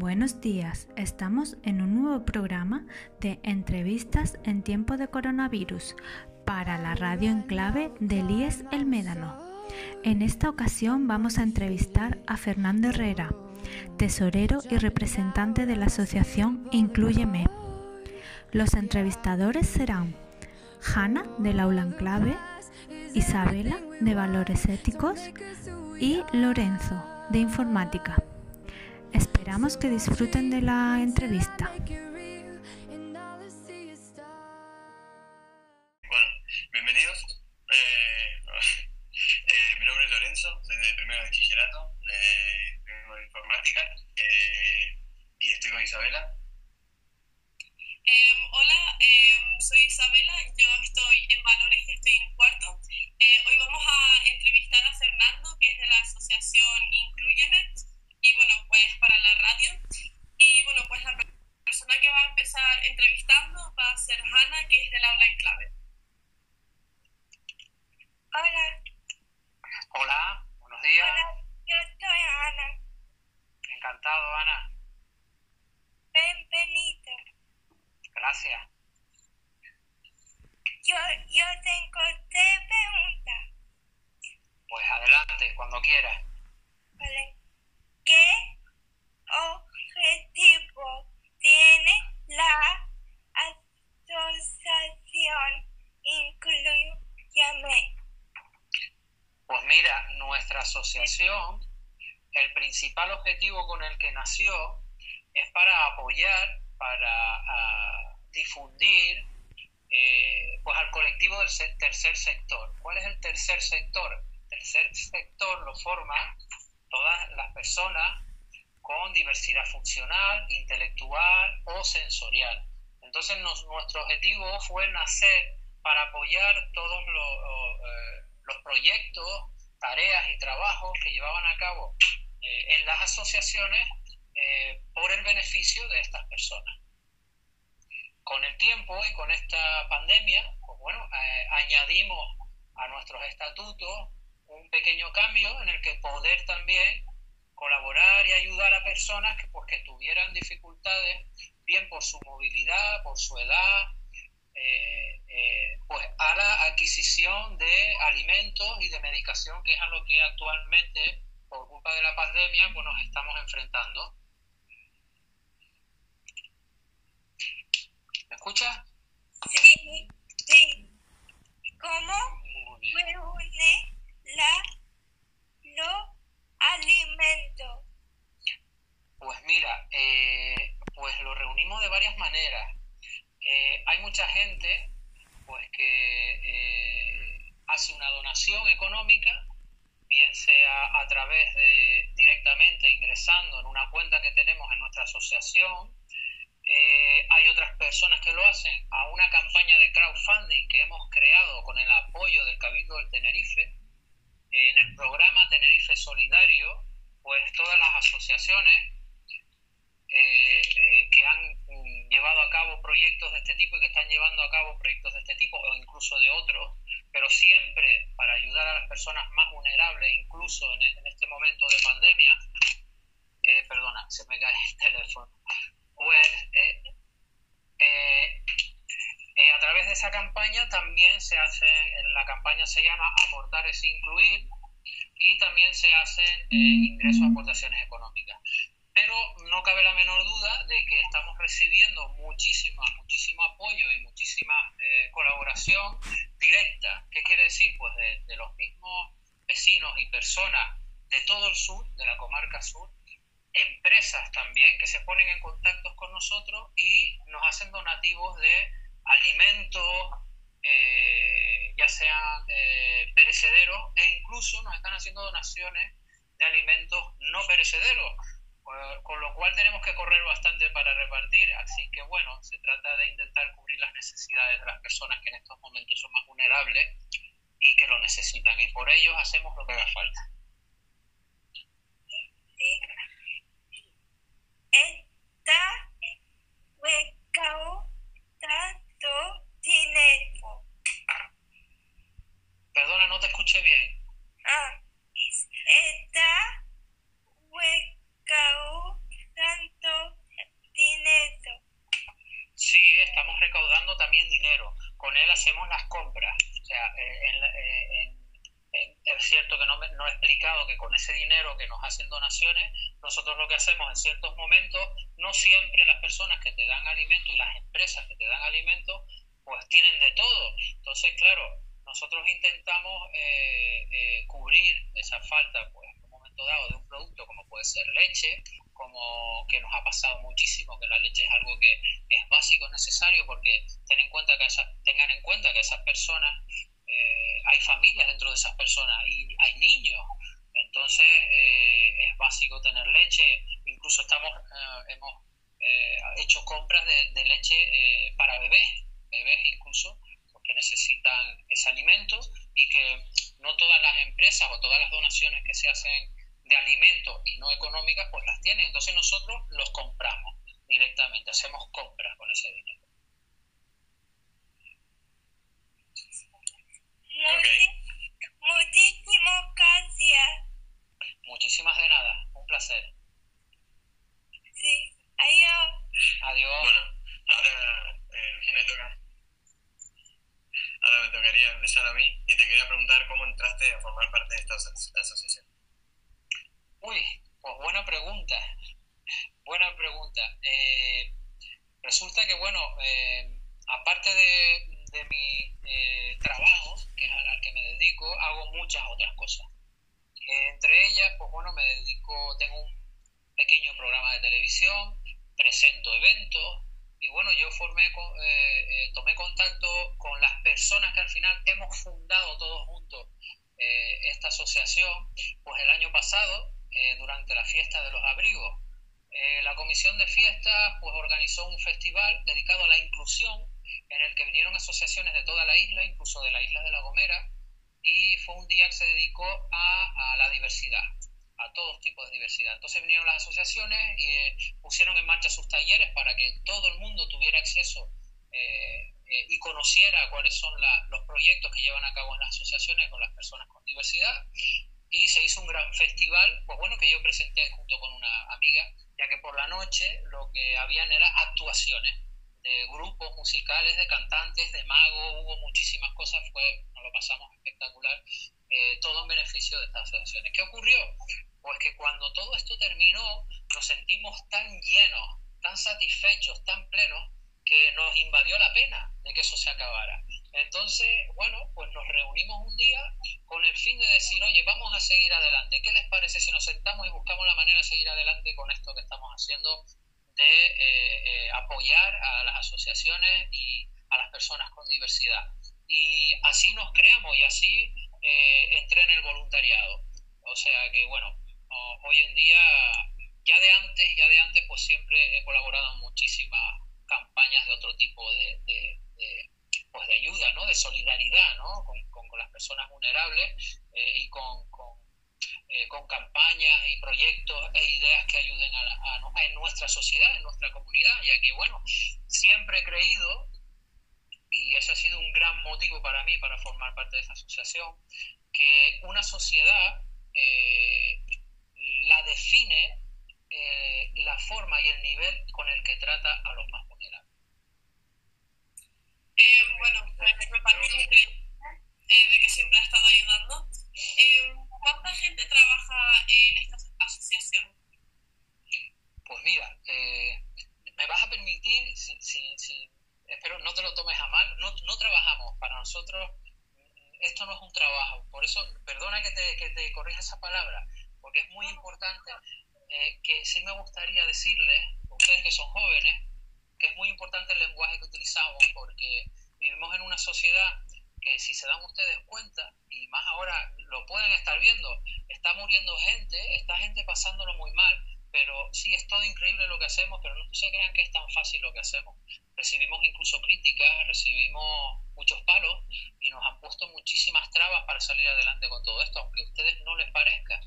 Buenos días, estamos en un nuevo programa de entrevistas en tiempo de coronavirus para la radio en clave de IES El Médano. En esta ocasión vamos a entrevistar a Fernando Herrera, tesorero y representante de la asociación Incluyeme. Los entrevistadores serán Hanna del aula en clave, Isabela de valores éticos y Lorenzo de informática. Esperamos que disfruten de la entrevista. Bueno, bienvenidos. Eh, eh, mi nombre es Lorenzo, soy de primero bachillerato, de, vengo de informática eh, y estoy con Isabela. Em, hola, em, soy Isabela, yo estoy en Valores y estoy en cuarto. Eh, hoy vamos a entrevistar a Fernando, que es de la asociación Incluyeme, pues para la radio. Y bueno, pues la per- persona que va a empezar entrevistando va a ser Hanna, que es del aula en clave. Hola, Hola, buenos días. hola, yo soy Ana. Encantado, Ana. Bienvenido. Gracias. Yo, yo tengo tres preguntas. Pues adelante, cuando quieras. ¿vale? ¿Qué objetivo tiene la asociación Incluyame? Pues mira, nuestra asociación, el principal objetivo con el que nació es para apoyar, para ah, difundir eh, pues al colectivo del tercer sector. ¿Cuál es el tercer sector? El tercer sector lo forman todas las personas con diversidad funcional, intelectual o sensorial. Entonces nuestro objetivo fue nacer para apoyar todos los, eh, los proyectos, tareas y trabajos que llevaban a cabo eh, en las asociaciones eh, por el beneficio de estas personas. Con el tiempo y con esta pandemia, pues bueno, añadimos a nuestros estatutos un pequeño cambio en el que poder también colaborar y ayudar a personas que, pues, que tuvieran dificultades, bien por su movilidad, por su edad, eh, eh, pues a la adquisición de alimentos y de medicación, que es a lo que actualmente, por culpa de la pandemia, pues nos estamos enfrentando. ¿Me escuchas? Sí, sí. ¿Cómo Muy bien. reúne la, los alimentos? Pues mira, eh, pues lo reunimos de varias maneras. Eh, hay mucha gente pues que eh, hace una donación económica, bien sea a través de directamente ingresando en una cuenta que tenemos en nuestra asociación. Hay otras personas que lo hacen a una campaña de crowdfunding que hemos creado con el apoyo del Cabildo del Tenerife. En el programa Tenerife Solidario, pues todas las asociaciones eh, eh, que han mm, llevado a cabo proyectos de este tipo y que están llevando a cabo proyectos de este tipo o incluso de otros, pero siempre para ayudar a las personas más vulnerables, incluso en, este momento de pandemia. Eh, perdona, se me cae el teléfono. Pues eh, a través de esa campaña también se hace, la campaña se llama Aportar es Incluir y también se hacen eh, ingresos a aportaciones económicas pero no cabe la menor duda de que estamos recibiendo muchísima, muchísimo apoyo y muchísima eh, colaboración directa. ¿Qué quiere decir? Pues de, de los mismos vecinos y personas de todo el sur, de la comarca sur, empresas también que se ponen en contacto con nosotros y nos hacen donativos de alimentos, eh, ya sean eh, perecederos, e incluso nos están haciendo donaciones de alimentos no perecederos con- lo cual tenemos que correr bastante para repartir. Así que bueno, se trata de intentar cubrir las necesidades de las personas que en estos momentos son más vulnerables y que lo necesitan. Y por ellos hacemos lo que haga falta tu teléfono. Perdona, no te escuché bien. Ah, está recaudando dinero. Sí, estamos recaudando también dinero. Con él hacemos las compras. O sea, eh, en, eh, en es cierto que no, no he explicado que con ese dinero que nos hacen donaciones, nosotros lo que hacemos en ciertos momentos, no siempre las personas que te dan alimento y las empresas que te dan alimento, pues tienen de todo. Entonces, claro, nosotros intentamos eh, eh, cubrir esa falta, pues en un momento dado, de un producto como puede ser leche, como que nos ha pasado muchísimo, que la leche es algo que es básico, necesario, porque ten en cuenta que tengan en cuenta que esas personas eh, hay familias dentro de esas personas y hay niños. Entonces eh, es básico tener leche. Incluso estamos eh, hemos hecho compras de, leche para bebés, bebés incluso, porque necesitan ese alimento y que no todas las empresas o todas las donaciones que se hacen de alimentos y no económicas, pues las tienen. Entonces nosotros los compramos directamente, hacemos compras con ese dinero. Muchísimas gracias. Muchísimas de nada, un placer. Sí, adiós. Adiós. Bueno, ahora eh, me toca. Ahora me tocaría empezar a mí y te quería preguntar cómo entraste a formar parte de esta asociación. Uy, pues buena pregunta. Buena pregunta. Eh, resulta que, bueno, eh, aparte de, de mi eh, que es al, que me dedico, hago muchas otras cosas. entre ellas, pues bueno, me dedico, tengo un pequeño programa de televisión, presento eventos, y bueno, yo formé, eh, eh, tomé contacto con las personas que al final hemos fundado todos juntos esta asociación, pues el año pasado, durante la fiesta de los abrigos, la comisión de fiestas pues organizó un festival dedicado a la inclusión en el que vinieron asociaciones de toda la isla, incluso de la isla de La Gomera, y fue un día que se dedicó a, la diversidad, a todos tipos de diversidad. Entonces vinieron las asociaciones y eh, pusieron en marcha sus talleres para que todo el mundo tuviera acceso eh, eh, y conociera cuáles son los proyectos que llevan a cabo en las asociaciones con las personas con diversidad. Y se hizo un gran festival, pues bueno, que yo presenté junto con una amiga, ya que por la noche lo que habían era actuaciones de grupos musicales, de cantantes, de magos, hubo muchísimas cosas, fue, nos lo pasamos espectacular, eh, todo en beneficio de estas asociaciones. ¿Qué ocurrió? Pues que cuando todo esto terminó, nos sentimos tan llenos, tan satisfechos, tan plenos, que nos invadió la pena de que eso se acabara. Entonces, bueno, pues nos reunimos un día con el fin de decir, oye, vamos a seguir adelante. ¿Qué les parece si nos sentamos y buscamos la manera de seguir adelante con esto que estamos haciendo de eh, eh, apoyar a las asociaciones y a las personas con diversidad. Y así nos creamos y así eh, entré en el voluntariado. O sea que, bueno, hoy en día, ya de antes, ya de antes, pues siempre he colaborado en muchísimas campañas de otro tipo de, pues de ayuda, ¿no? De solidaridad, ¿no? Con, las personas vulnerables y con eh, con campañas y proyectos e ideas que ayuden a, en nuestra sociedad, en nuestra comunidad, ya que, bueno, siempre he creído, y ese ha sido un gran motivo para mí para formar parte de esta asociación, que una sociedad eh, la define eh, la forma y el nivel con el que trata a los más vulnerables. bueno, me parece de que siempre ha estado ayudando. ¿Cuánta gente trabaja en esta asociación? Pues mira, eh, me vas a permitir, si, espero no te lo tomes a mal, no, trabajamos para nosotros, esto no es un trabajo, por eso, perdona que te, que te corrija esa palabra, porque es muy importante eh, que sí me gustaría decirles, ustedes que son jóvenes, que es muy importante el lenguaje que utilizamos, porque vivimos en una sociedad que si se dan ustedes cuenta, y más ahora lo pueden estar viendo, está muriendo gente, está gente pasándolo muy mal, pero sí es todo increíble lo que hacemos, pero no se crean que es tan fácil lo que hacemos. Recibimos incluso críticas, recibimos muchos palos y nos han puesto muchísimas trabas para salir adelante con todo esto, aunque a ustedes no les parezca.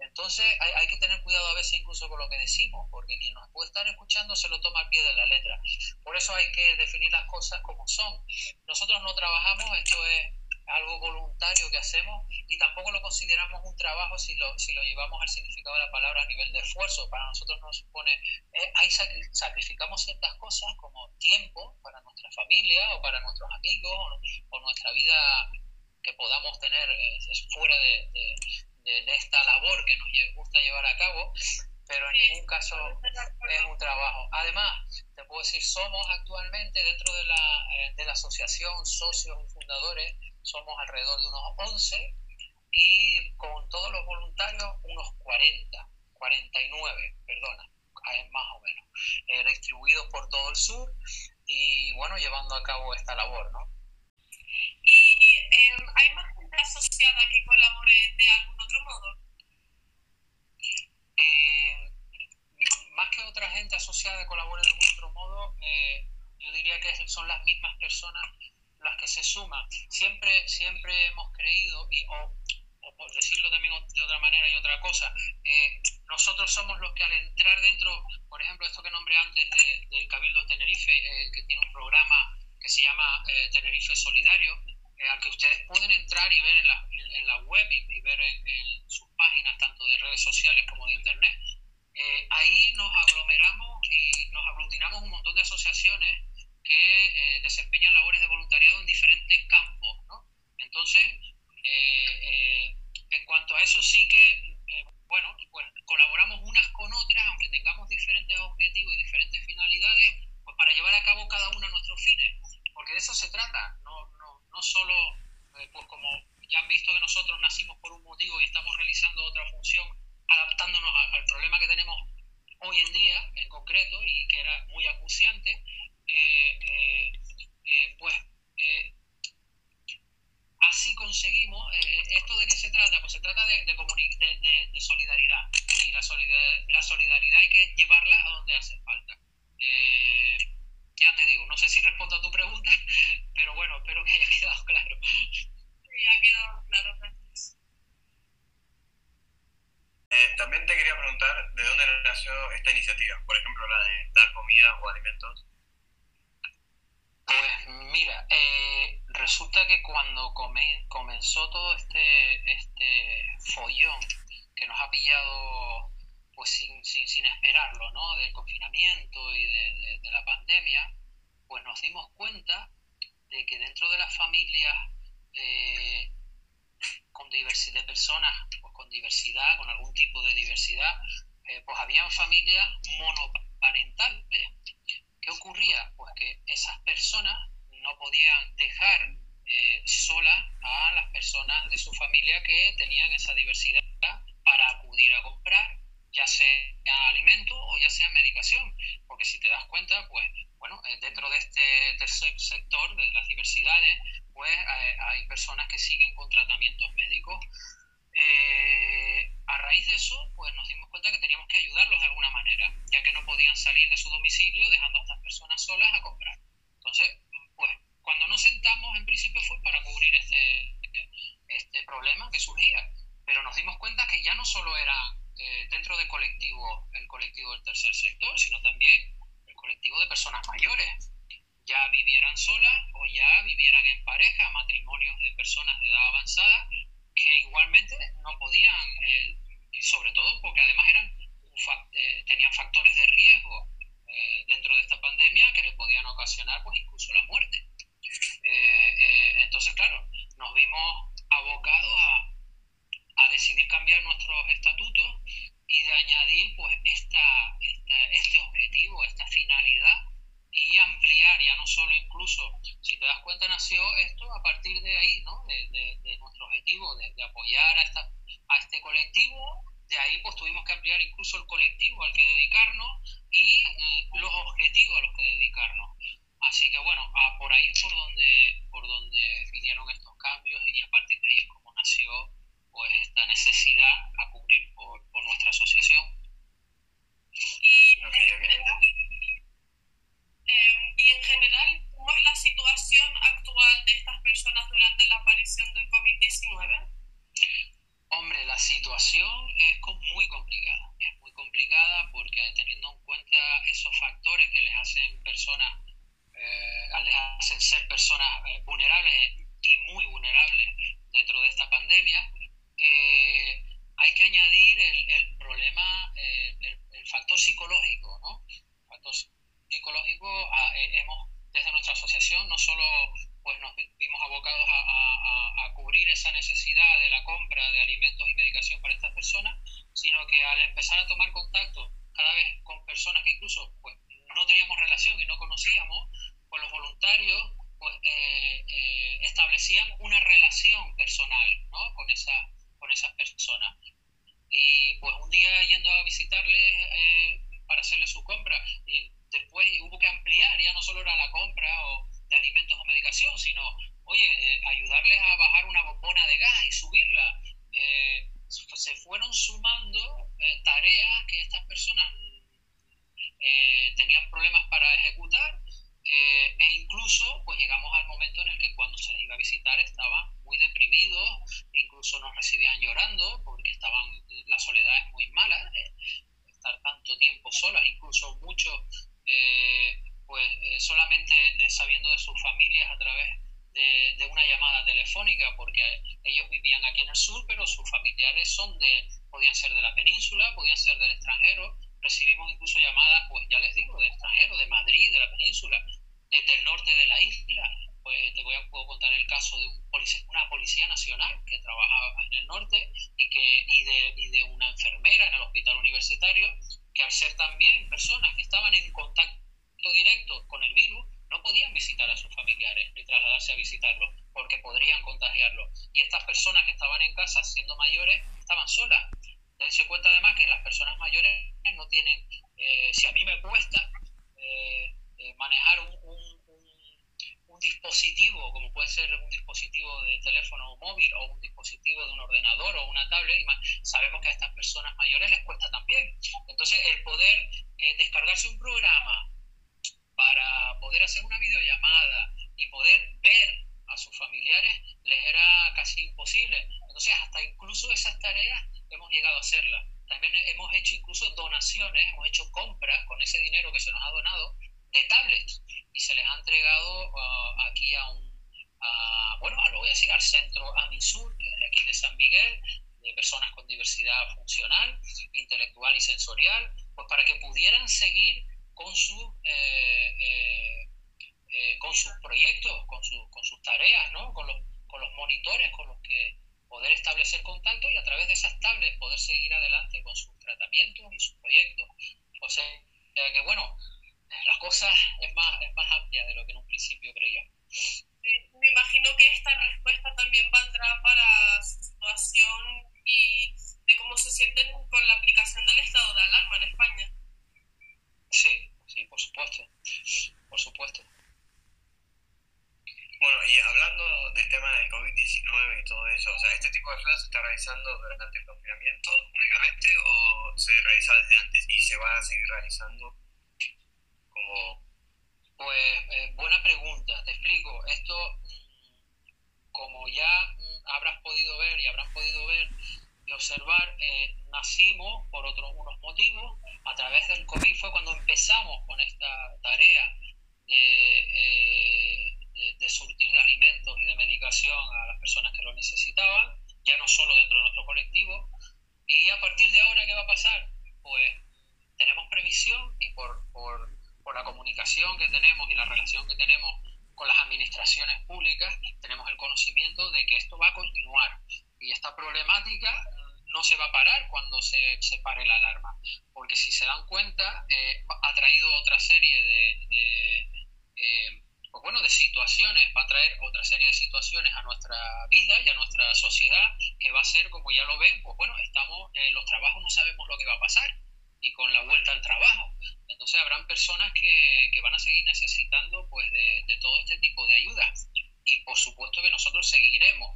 Entonces hay, que tener cuidado a veces incluso con lo que decimos, porque quien nos puede estar escuchando se lo toma al pie de la letra. Por eso hay que definir las cosas como son. Nosotros no trabajamos, esto es algo voluntario que hacemos y tampoco lo consideramos un trabajo si lo, si lo llevamos al significado de la palabra a nivel de esfuerzo. Para nosotros nos supone, eh, ahí sacrificamos ciertas cosas como tiempo para nuestra familia o para nuestros amigos o, nuestra vida que podamos tener eh, fuera de, de, esta labor que nos gusta llevar a cabo, pero en ningún caso es un trabajo. Además, te puedo decir, somos actualmente dentro de la, eh, de la asociación, socios y fundadores, somos alrededor de unos 11 y con todos los voluntarios unos 40, 49, perdona, eh, más o menos, eh, distribuidos por todo el sur y bueno, llevando a cabo esta labor, ¿no? ¿Y em, hay más gente asociada que colabore de algún otro modo? Eh, más que otra gente asociada que colabore de algún otro modo, yo diría que son las mismas personas las que se suman. Siempre, siempre hemos creído, y, o, por decirlo también de otra manera y otra cosa, eh, nosotros somos los que al entrar dentro, por ejemplo, esto que nombré antes del Cabildo de Tenerife, eh, que tiene un programa que se llama eh, Tenerife Solidario, al que ustedes pueden entrar y ver en la, en la web y, ver en, en, sus páginas, tanto de redes sociales como de internet. ahí nos aglomeramos y nos aglutinamos un montón de asociaciones que eh, desempeñan labores de voluntariado en diferentes campos. ¿no? Entonces, eh, eh, en cuanto a eso sí que, bueno, pues colaboramos unas con otras, aunque tengamos diferentes objetivos y diferentes finalidades, pues para llevar a cabo cada una nuestros fines, porque de eso se trata, no, no, no solo, pues como ya han visto que nosotros nacimos por un motivo y estamos realizando otra función, adaptándonos al problema que tenemos hoy en día en concreto y que era muy acuciante, eh, eh, eh, pues así conseguimos, ¿esto de qué se trata? Pues se trata de, de, solidaridad y la solidaridad, la solidaridad hay que llevarla a donde hace falta. ya te digo, no sé si respondo a tu pregunta, pero bueno, espero que haya quedado claro. Sí, ha quedado claro. también te quería preguntar de dónde nació esta iniciativa, por ejemplo la de dar comida o alimentos mira, eh, resulta que cuando comenzó todo este, este follón que nos ha pillado pues sin, sin, esperarlo, ¿no? Del confinamiento y de, la pandemia, pues nos dimos cuenta de que dentro de las familias eh, con diversidad de personas, pues con diversidad, con algún tipo de diversidad, eh, pues habían familias monoparentales ¿Qué ocurría? Pues que esas personas no podían dejar eh, solas a las personas de su familia que tenían esa diversidad para acudir a comprar, ya sea alimento o ya sea medicación. Porque si te das cuenta, pues bueno, eh, dentro de este tercer sector de las diversidades, pues eh, hay personas que siguen con tratamientos médicos. Eh, a raíz de eso, pues nos dimos cuenta que teníamos que ayudarlos de alguna manera, ya que no podían salir de su domicilio dejando a estas personas solas a comprar. Entonces, pues cuando nos sentamos, en principio fue para cubrir este, este problema que surgía, pero nos dimos cuenta que ya no solo era eh, dentro del colectivo, el colectivo del tercer sector, sino también el colectivo de personas mayores, ya vivieran solas o ya vivieran en pareja, matrimonios de personas de edad avanzada que igualmente no podían, eh, sobre todo porque además eran eh, tenían factores de riesgo dentro de esta pandemia que le podían ocasionar pues incluso la muerte. entonces, claro, nos vimos abocados a, a, decidir cambiar nuestros estatutos y de añadir pues esta, esta, este objetivo, esta finalidad y ampliar, ya no solo incluso, si te das cuenta, nació esto a partir de ahí, ¿no? de, de, nuestro objetivo de, apoyar a, esta, a este colectivo, de ahí pues tuvimos que ampliar incluso el colectivo al que dedicarnos y eh, los objetivos a los que dedicarnos. Así que bueno, por ahí es por donde, por donde vinieron estos cambios y a partir de ahí es como nació pues esta necesidad a cubrir por, por nuestra asociación. Y Em, y en general, ¿cómo es la situación actual de estas personas durante la aparición del COVID-19? Hombre, la situación es muy complicada. Es complicada porque teniendo en cuenta esos factores que les hacen personas, eh, les hacen ser personas eh, vulnerables y muy vulnerables pandemia, eh, hay que añadir el, problema, el, factor psicológico, ¿no? El factor psicológico, ah, hemos, desde nuestra asociación, no solo pues nos vimos abocados a, cubrir esa necesidad de la compra de alimentos y medicación para estas personas, sino que al empezar a tomar contacto cada vez con personas que incluso pues, no teníamos relación y no conocíamos, pues los voluntarios pues, eh, eh, establecían una relación personal ¿no? con, esa, con esas personas. Y pues un día yendo a visitarles eh, para hacerles su compra, y después hubo que ampliar, ya no solo era la compra o de alimentos o medicación, sino, oye, ayudarles a bajar una bombona de gas y subirla. Se fueron sumando tareas que estas personas tenían problemas para ejecutar eh, e incluso pues llegamos al momento en el que cuando se les iba a visitar estaban muy deprimidos, incluso nos recibían llorando porque estaban, la soledad es muy mala, eh, estar tanto tiempo solas, incluso muchos eh, pues solamente sabiendo de sus familias a través de, de, una llamada telefónica, porque ellos vivían aquí en el sur, pero sus familiares son de, podían ser de la península, podían ser del extranjero, recibimos incluso llamadas, pues ya les digo, de extranjeros, de Madrid, de la península, desde el norte de la isla. Pues te voy a puedo contar el caso de un una policía nacional que trabajaba en el norte y, que, y, de, y de una enfermera en el hospital universitario, que al ser también personas que estaban en contacto directo con el virus, no podían visitar a sus familiares ni trasladarse a visitarlos porque podrían contagiarlos. Y estas personas que estaban en casa siendo mayores estaban solas Dense cuenta además que las personas mayores no tienen, eh, si a mí me cuesta eh, eh, manejar un, dispositivo, como puede ser un dispositivo de teléfono móvil o un dispositivo de un ordenador o una tablet, y sabemos que a estas personas mayores les cuesta también. Entonces, el poder descargarse un programa hacer una videollamada y poder ver a sus familiares les era casi imposible. Entonces, hasta incluso esas tareas hemos llegado a hacerla. También hemos hecho incluso donaciones, hemos hecho compras con ese dinero que se nos ha donado de tablets y se les ha entregado uh, aquí a un, bueno, a lo voy a decir, al centro Amisur, de aquí de San Miguel, de personas con diversidad funcional, intelectual y sensorial, pues para que pudieran seguir con, su, eh, eh, eh, con sus proyectos, con, con sus tareas, ¿no? con, los, con los monitores con los que poder establecer contacto y a través de esas tablets poder seguir adelante con sus tratamientos y sus proyectos. O sea, que bueno, la cosa es más, es más amplia de lo que en un principio creía. me imagino que esta respuesta también valdrá para su situación y de cómo se sienten con la aplicación del estado de alarma en España. Sí, sí, por supuesto, por supuesto. Bueno, y hablando del tema del COVID-19 y todo eso, o sea, ¿este tipo de ayuda se está realizando durante el confinamiento únicamente o se realiza desde antes y se va a seguir realizando como... Pues eh, buena pregunta, te explico. Esto, mm, como ya mm, habrás podido ver y habrán podido ver y observar, eh, nacimos por otros unos motivos. A través del COVID fue cuando empezamos con esta tarea de... Eh, de, surtir de alimentos y de medicación a las personas que lo necesitaban, ya no solo dentro de nuestro colectivo. Y a partir de ahora, ¿qué va a pasar? Pues tenemos previsión y por, por, por la comunicación que tenemos y la relación que tenemos con las administraciones públicas, tenemos el conocimiento de que esto va a continuar. Y esta problemática no se va a parar cuando se, se pare la alarma, porque si se dan cuenta, eh, ha traído otra serie de, eh, pues bueno, de situaciones, va a traer otra serie de situaciones a nuestra vida y a nuestra sociedad, que va a ser, como ya lo ven, pues bueno, estamos, eh, los trabajos no sabemos lo que va a pasar, y con la vuelta al trabajo. Entonces habrán personas que, que van a seguir necesitando pues de, todo este tipo de ayudas. Y por supuesto que nosotros seguiremos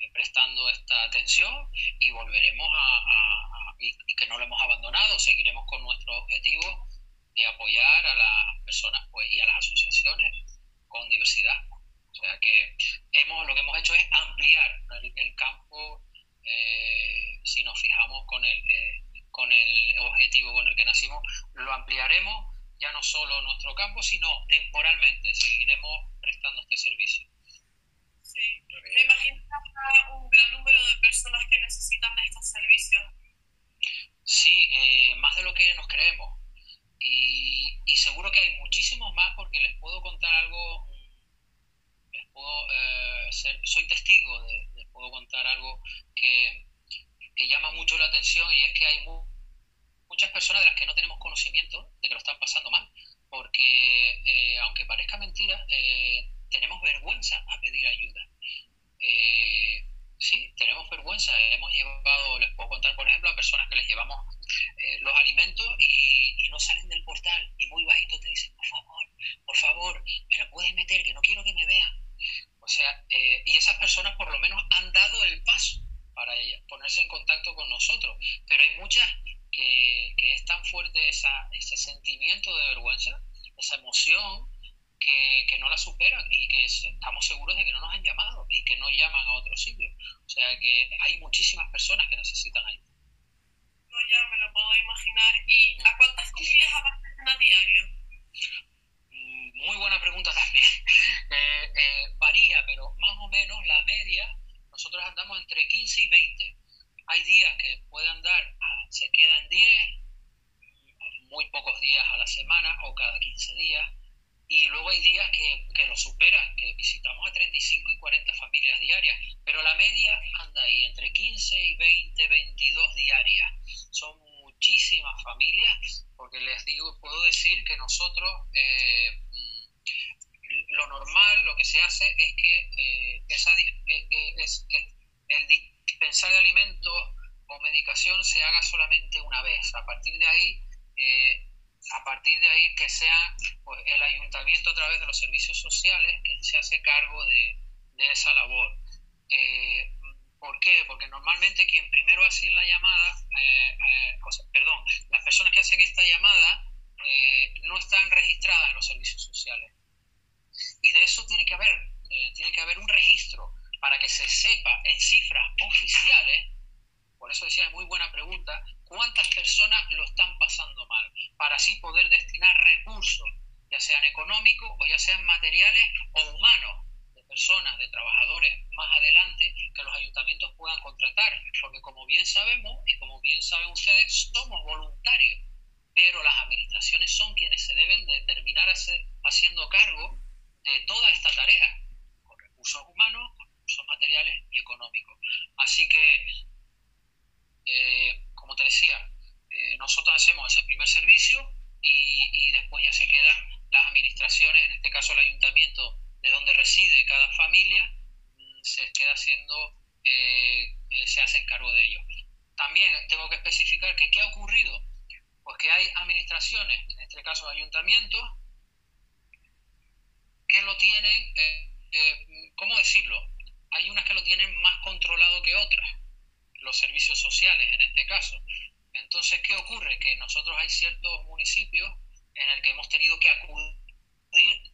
eh, prestando esta atención y volveremos a, y que no lo hemos abandonado, seguiremos con nuestro objetivo de apoyar a las personas pues, y a las asociaciones con diversidad. O sea que hemos, lo que hemos hecho es ampliar el, campo, eh, si nos fijamos con el, eh, con el objetivo con el que nacimos, lo ampliaremos ya no solo nuestro campo, sino temporalmente, seguiremos prestando este servicio. Sí, me imagino un gran número de personas que necesitan de estos servicios. Sí, eh, más de lo que nos creemos. Y, y, seguro que hay muchísimos más porque les puedo contar algo, les puedo, eh, ser, soy testigo, de, les puedo contar algo que, que, llama mucho la atención y es que hay mu muchas personas de las que no tenemos conocimiento de que lo están pasando mal, porque eh, aunque parezca mentira, eh, tenemos vergüenza a pedir ayuda. Eh, sí, tenemos vergüenza. Hemos llevado, les puedo contar, por ejemplo, a personas que les llevamos eh, los alimentos y, y, no salen del portal y muy bajito te dicen, por favor, por favor, me lo puedes meter, que no quiero que me vean. O sea, eh, y esas personas por lo menos han dado el paso para ponerse en contacto con nosotros. Pero hay muchas que, que es tan fuerte esa, ese sentimiento de vergüenza, esa emoción, que, que, no la superan y que estamos seguros de que no nos han llamado y que no llaman a otro sitio. O sea que hay muchísimas personas que necesitan ayuda. No, ya me lo puedo imaginar. ¿Y a cuántas familias abastecen a diario? Mm, muy buena pregunta también. Eh, eh, varía, pero más o menos la media, nosotros andamos entre 15 y 20. Hay días que pueden andar, se quedan 10, muy pocos días a la semana o cada 15 días y luego hay días que, que, lo superan, que visitamos a 35 y 40 familias diarias, pero la media anda ahí entre 15 y 20, 22 diarias. Son muchísimas familias, porque les digo, puedo decir que nosotros, eh, lo normal, lo que se hace es que eh, esa, eh, es, el dispensar de alimentos o medicación se haga solamente una vez. A partir de ahí, a partir de ahí que sea pues, el ayuntamiento a través de los servicios sociales quien se hace cargo de, de esa labor. Eh, ¿Por qué? Porque normalmente quien primero hace la llamada, eh, eh, o sea, perdón, las personas que hacen esta llamada eh, no están registradas en los servicios sociales. Y de eso tiene que haber, eh, tiene que haber un registro para que se sepa en cifras oficiales por eso decía, muy buena pregunta, ¿cuántas personas lo están pasando mal? Para así poder destinar recursos, ya sean económicos o ya sean materiales o humanos, de personas, de trabajadores más adelante que los ayuntamientos puedan contratar. Porque como bien sabemos y como bien saben ustedes, somos voluntarios, pero las administraciones son quienes se deben de terminar haciendo cargo de toda esta tarea, con recursos humanos, y económicos. Así que eh, como te decía, eh, nosotros hacemos ese primer servicio y, y, después ya se quedan las administraciones, en este caso el ayuntamiento de donde reside cada familia, mm, se queda haciendo, eh, se hace cargo de ello. También tengo que especificar que qué ha ocurrido, pues que hay administraciones, en este caso ayuntamientos, que lo tienen, ¿cómo decirlo? Hay unas que lo tienen más controlado que otras los servicios sociales en este caso. Entonces, ¿qué ocurre? Que nosotros hay ciertos municipios en el que hemos tenido que acudir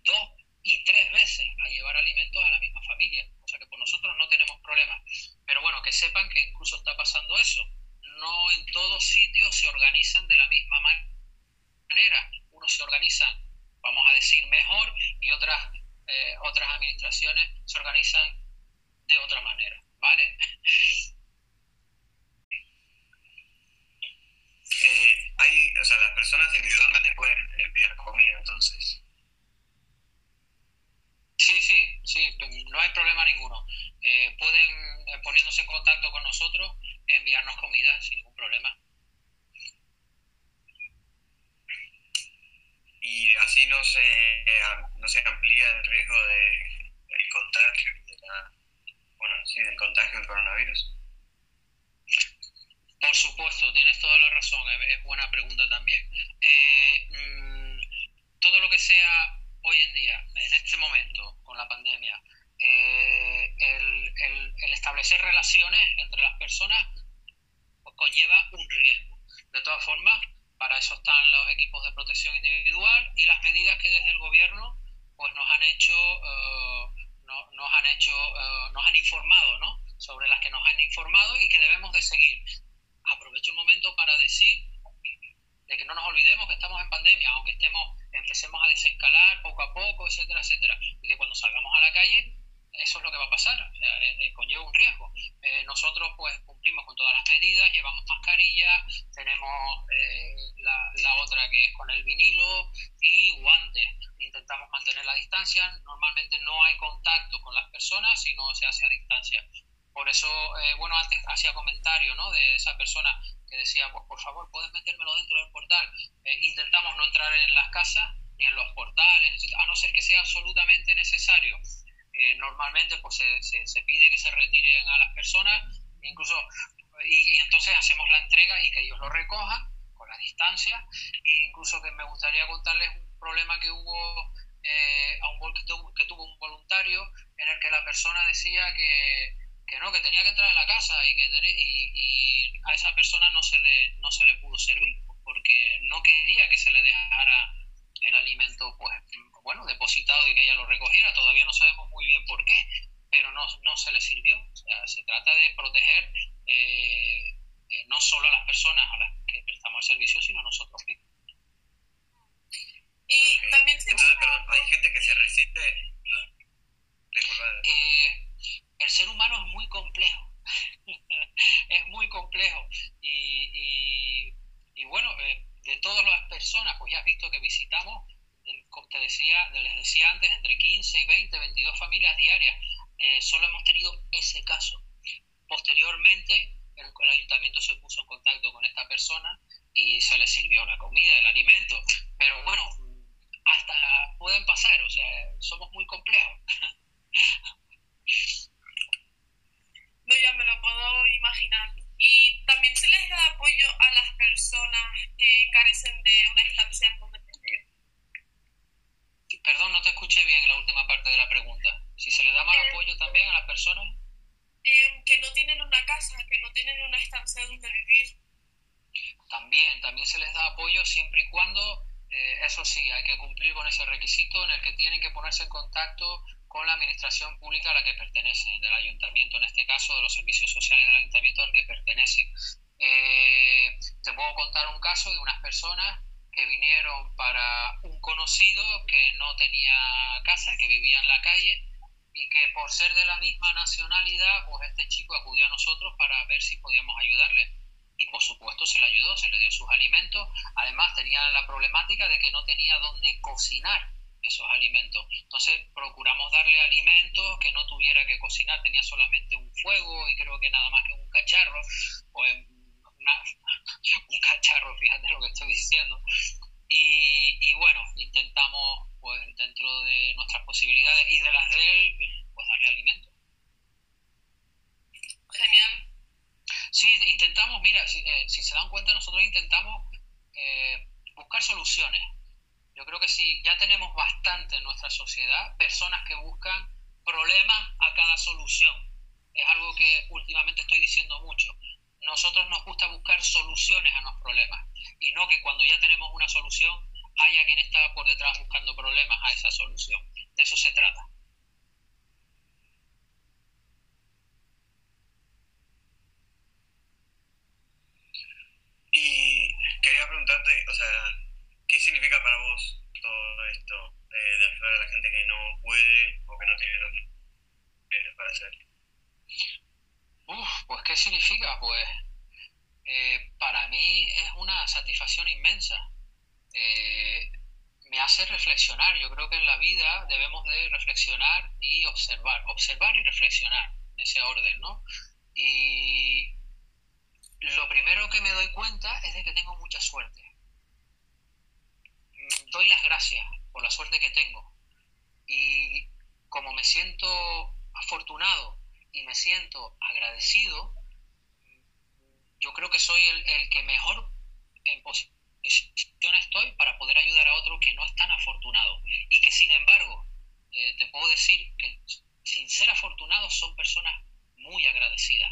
dos y tres veces a llevar alimentos a la misma familia. O sea que por nosotros no tenemos problemas. Pero bueno, que sepan que incluso está pasando eso. No en todos sitios se organizan de la misma manera. Unos se organizan, vamos a decir, mejor y otras, eh, otras administraciones se organizan de otra manera. ¿Vale? eh, hay, o sea, las personas individualmente pueden enviar comida, entonces. Sí, sí, sí, no hay problema ninguno. Eh, pueden, eh, poniéndose en contacto con nosotros, enviarnos comida sin ningún problema. Y así no se, no se amplía el riesgo de, del contagio, de la, bueno, sí, del contagio del coronavirus. Por supuesto, tienes toda la razón, es buena pregunta también. Eh, mmm, todo lo que sea hoy en día, en este momento, con la pandemia, eh, el, establecer relaciones entre las personas conlleva un riesgo. De todas formas, para eso están los equipos de protección individual y las medidas que desde el gobierno pues nos han hecho, uh, no, nos han hecho, uh, nos han informado, ¿no? sobre las que nos han informado y que debemos de seguir aprovecho el momento para decir de que no nos olvidemos que estamos en pandemia, aunque estemos, empecemos a desescalar poco a poco, etcétera, etcétera, y que cuando salgamos a la calle eso es lo que va a pasar, o conlleva un riesgo. nosotros pues cumplimos con todas las medidas, llevamos mascarilla, tenemos la, la, otra que es con el vinilo y guantes. Intentamos mantener la distancia, normalmente no hay contacto con las personas, sino se hace a distancia. Por eso, bueno, antes hacía comentario ¿no? de esa persona que decía, pues por favor, puedes metérmelo dentro del portal. intentamos no entrar en las casas ni en los portales, a no ser que sea absolutamente necesario. Eh, normalmente pues se, se, pide que se retiren a las personas, incluso, y, entonces hacemos la entrega y que ellos lo recojan con la distancia, e incluso que me gustaría contarles un problema que hubo eh, a un voluntario en el que la persona decía que, que no, que tenía que entrar en la casa y que a esa persona no se le no se le pudo servir porque no quería que se le dejara el alimento, pues, bueno, depositado y que ella lo recogiera. Todavía no sabemos muy bien por qué, pero no, no se le sirvió. O sea, se trata de proteger eh, eh, no solo a las personas a las que prestamos el servicio, sino a nosotros mismos. Y también Entonces, perdón, hay gente que se resiste. Eh, el ser humano es muy complejo. es muy complejo. Y, y, y bueno, eh, de todas las personas, pues ya has visto que visitamos, te decía, les decía antes, entre 15 y 20, 22 familias diarias. Eh, solo hemos tenido ese caso. Posteriormente, el, ayuntamiento se puso en contacto con esta persona y se le sirvió la comida, el alimento. Pero bueno, hasta pueden pasar, o sea, somos muy complejos. No, ya me lo puedo imaginar y también se les da apoyo a las personas que carecen de una estancia en. Perdón, no te escuché bien en la última parte de la pregunta. Si se les da más eh, apoyo también a las personas. Eh, que no tienen una casa, que no tienen una estancia donde vivir. También, también se les da apoyo siempre y cuando, eh, eso sí, hay que cumplir con ese requisito en el que tienen que ponerse en contacto con la administración pública a la que pertenecen, del ayuntamiento, en este caso de los servicios sociales del ayuntamiento al que pertenecen. Eh, te puedo contar un caso de unas personas que vinieron para un conocido que no tenía casa, que vivía en la calle y que por ser de la misma nacionalidad, pues este chico acudió a nosotros para ver si podíamos ayudarle. Y por supuesto se le ayudó, se le dio sus alimentos. Además tenía la problemática de que no tenía dónde cocinar esos alimentos. Entonces procuramos darle alimentos que no tuviera que cocinar, tenía solamente un fuego y creo que nada más que un cacharro, o un cacharro, fíjate lo que estoy diciendo. Y, y, bueno, intentamos, pues dentro de nuestras posibilidades y de las de él, pues darle alimento. Genial. Sí, intentamos, mira, si, eh, si se dan cuenta, nosotros intentamos eh, buscar soluciones yo creo que sí, ya tenemos bastante en nuestra sociedad personas que buscan problemas a cada solución. Es algo que últimamente estoy diciendo mucho. Nosotros nos gusta buscar soluciones a los problemas y no que cuando ya tenemos una solución haya quien está por detrás buscando problemas a esa solución. De eso se trata. Y quería preguntarte, o sea, ¿Qué significa para vos todo esto de ayudar a la gente que no puede o que no tiene lo que para hacer? Uf, pues ¿qué significa? Pues eh, para mí es una satisfacción inmensa. Eh, me hace reflexionar. Yo creo que en la vida debemos de reflexionar y observar. Observar y reflexionar en ese orden, ¿no? Y lo primero que me doy cuenta es de que tengo mucha suerte doy las gracias por la suerte que tengo. Y como me siento afortunado y me siento agradecido, yo creo que soy el, que mejor en posición estoy para poder ayudar a otro que no es tan afortunado. Y que sin embargo, eh, te puedo decir que sin ser afortunados son personas muy agradecidas.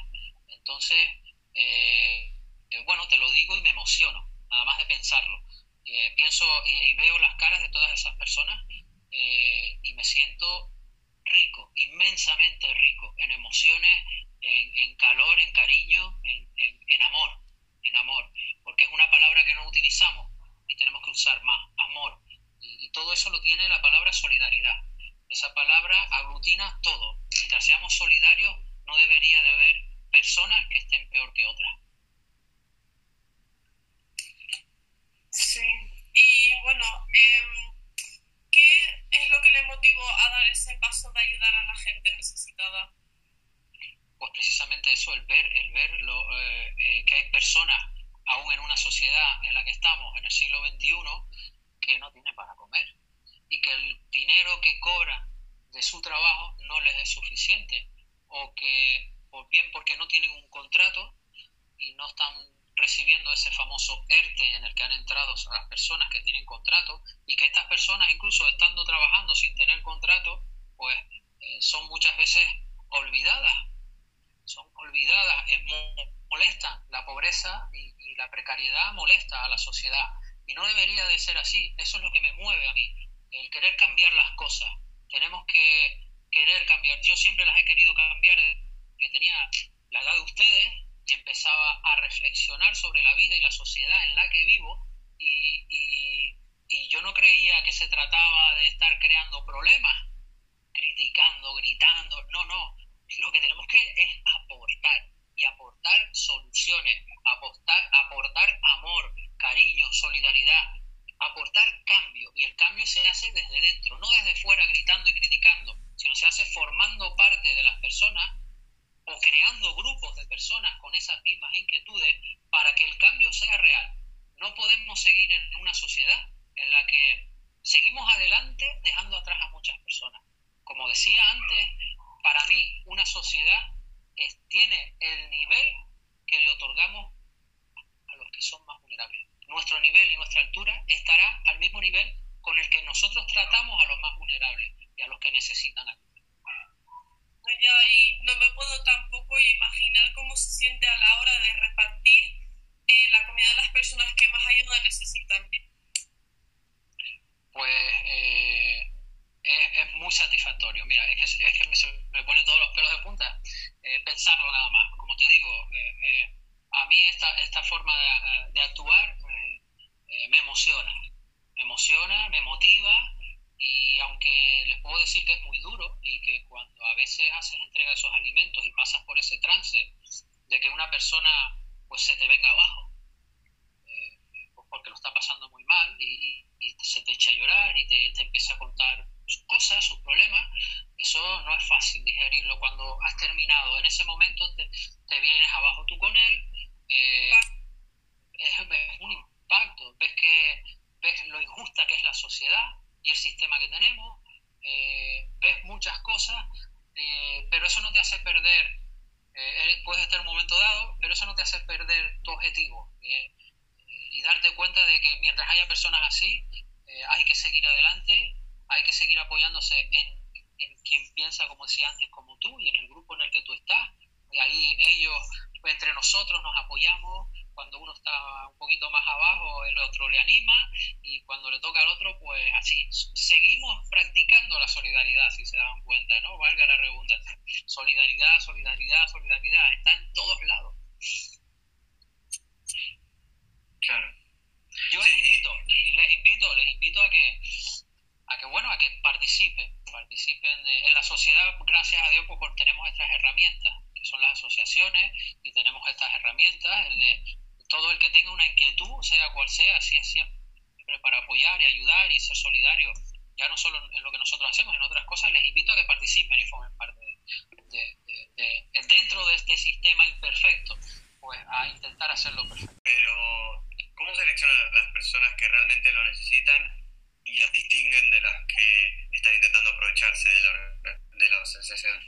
Entonces, eh, eh, bueno, te lo digo y me emociono, nada más de pensarlo. Pienso y, veo las caras de todas esas personas y me siento rico, inmensamente rico, en emociones, en, calor, en cariño, en, amor, en amor, porque es una palabra que no utilizamos y tenemos que usar más, amor. Y, todo eso lo tiene la palabra solidaridad. Esa palabra aglutina todo, Mientras seamos solidarios, no debería de haber personas que estén peor que otras. Sí, y bueno, em, ¿qué es lo que le motivó a dar ese paso de ayudar a la gente necesitada? Pues precisamente eso, el ver, el ver lo, eh, eh, que hay personas, aún en una sociedad en la que estamos, en el siglo XXI, que no tienen para comer y que el dinero que cobran de su trabajo no les es suficiente o que o bien porque no tienen un contrato y no están recibiendo ese famoso ERTE en el que han entrado las personas que tienen contrato y que estas personas incluso estando trabajando sin tener contrato pues eh, son muchas veces olvidadas. Son olvidadas eh, molestan. La pobreza y, y la precariedad molesta a la sociedad. Y no debería de ser así. Eso es lo que me mueve a mí el querer cambiar las cosas. Tenemos que querer cambiar. Yo siempre las he querido cambiar, que tenía la edad de ustedes empezaba a reflexionar sobre la vida y la sociedad en la que vivo y, y, y yo no creía que se trataba de estar creando problemas, criticando, gritando, no, no, lo que tenemos que es aportar y aportar soluciones, aportar, aportar amor, cariño, solidaridad, aportar cambio y el cambio se hace desde dentro, no desde fuera gritando y criticando, sino se hace formando parte de las personas o creando grupos de personas con esas mismas inquietudes para que el cambio sea real. No podemos seguir en una sociedad en la que seguimos adelante dejando atrás a muchas personas. Como decía antes, para mí una sociedad tiene el nivel que le otorgamos a los que son más vulnerables nuestro nivel y nuestra altura estará al mismo nivel con el que nosotros tratamos a los más vulnerables y a los que necesitan ayuda. Y no me puedo tampoco imaginar cómo se siente a la hora de repartir eh, la comida de las personas que más ayuda necesitan. Pues eh, es, muy satisfactorio. Mira, es que, es que me, me, pone todos los pelos de punta eh, pensarlo nada más. Como te digo, a mí esta, esta forma de, de actuar eh, me emociona, me emociona, me motiva y aunque les puedo decir que es muy duro y que cuando a veces haces entrega de esos alimentos y pasas por ese trance de que una persona pues se te venga abajo, eh, pues porque lo está pasando muy mal y, se te echa a llorar y te, empieza a contar sus cosas, sus problemas, eso no es fácil digerirlo cuando has terminado. En ese momento te, vienes abajo tú con él. Eh, es, es un ves que ves lo injusta que es la sociedad y el sistema que tenemos, eh, ves muchas cosas, eh, pero eso no te hace perder, eh, puedes estar en un momento dado, pero eso no te hace perder tu objetivo y darte cuenta de que mientras haya personas así, hay que seguir adelante, hay que seguir apoyándose en, en quien piensa, como decía antes, como tú y en el grupo en el que tú estás. Y ahí ellos, entre nosotros, nos apoyamos, cuando uno está un poquito más abajo, el otro le anima y cuando le toca al otro, pues así, seguimos practicando la solidaridad, si se dan cuenta, ¿no? Valga la redundancia. Solidaridad, solidaridad, solidaridad, está en todos lados. Claro. Yo les invito, les invito, les invito a que, a que bueno, a que participen, participen de, en la sociedad, gracias a Dios, pues tenemos estas herramientas, que son las asociaciones, y tenemos estas herramientas, el de todo el que tenga una inquietud, sea cual sea, así es siempre para apoyar y ayudar y ser solidario, ya no solo en lo que nosotros hacemos, en otras cosas, les invito a que participen y formen parte de, dentro de este sistema imperfecto, pues a intentar hacerlo perfecto. Pero, ¿cómo seleccionan las personas que realmente lo necesitan y las distinguen de las que están intentando aprovecharse de la, de la asociación?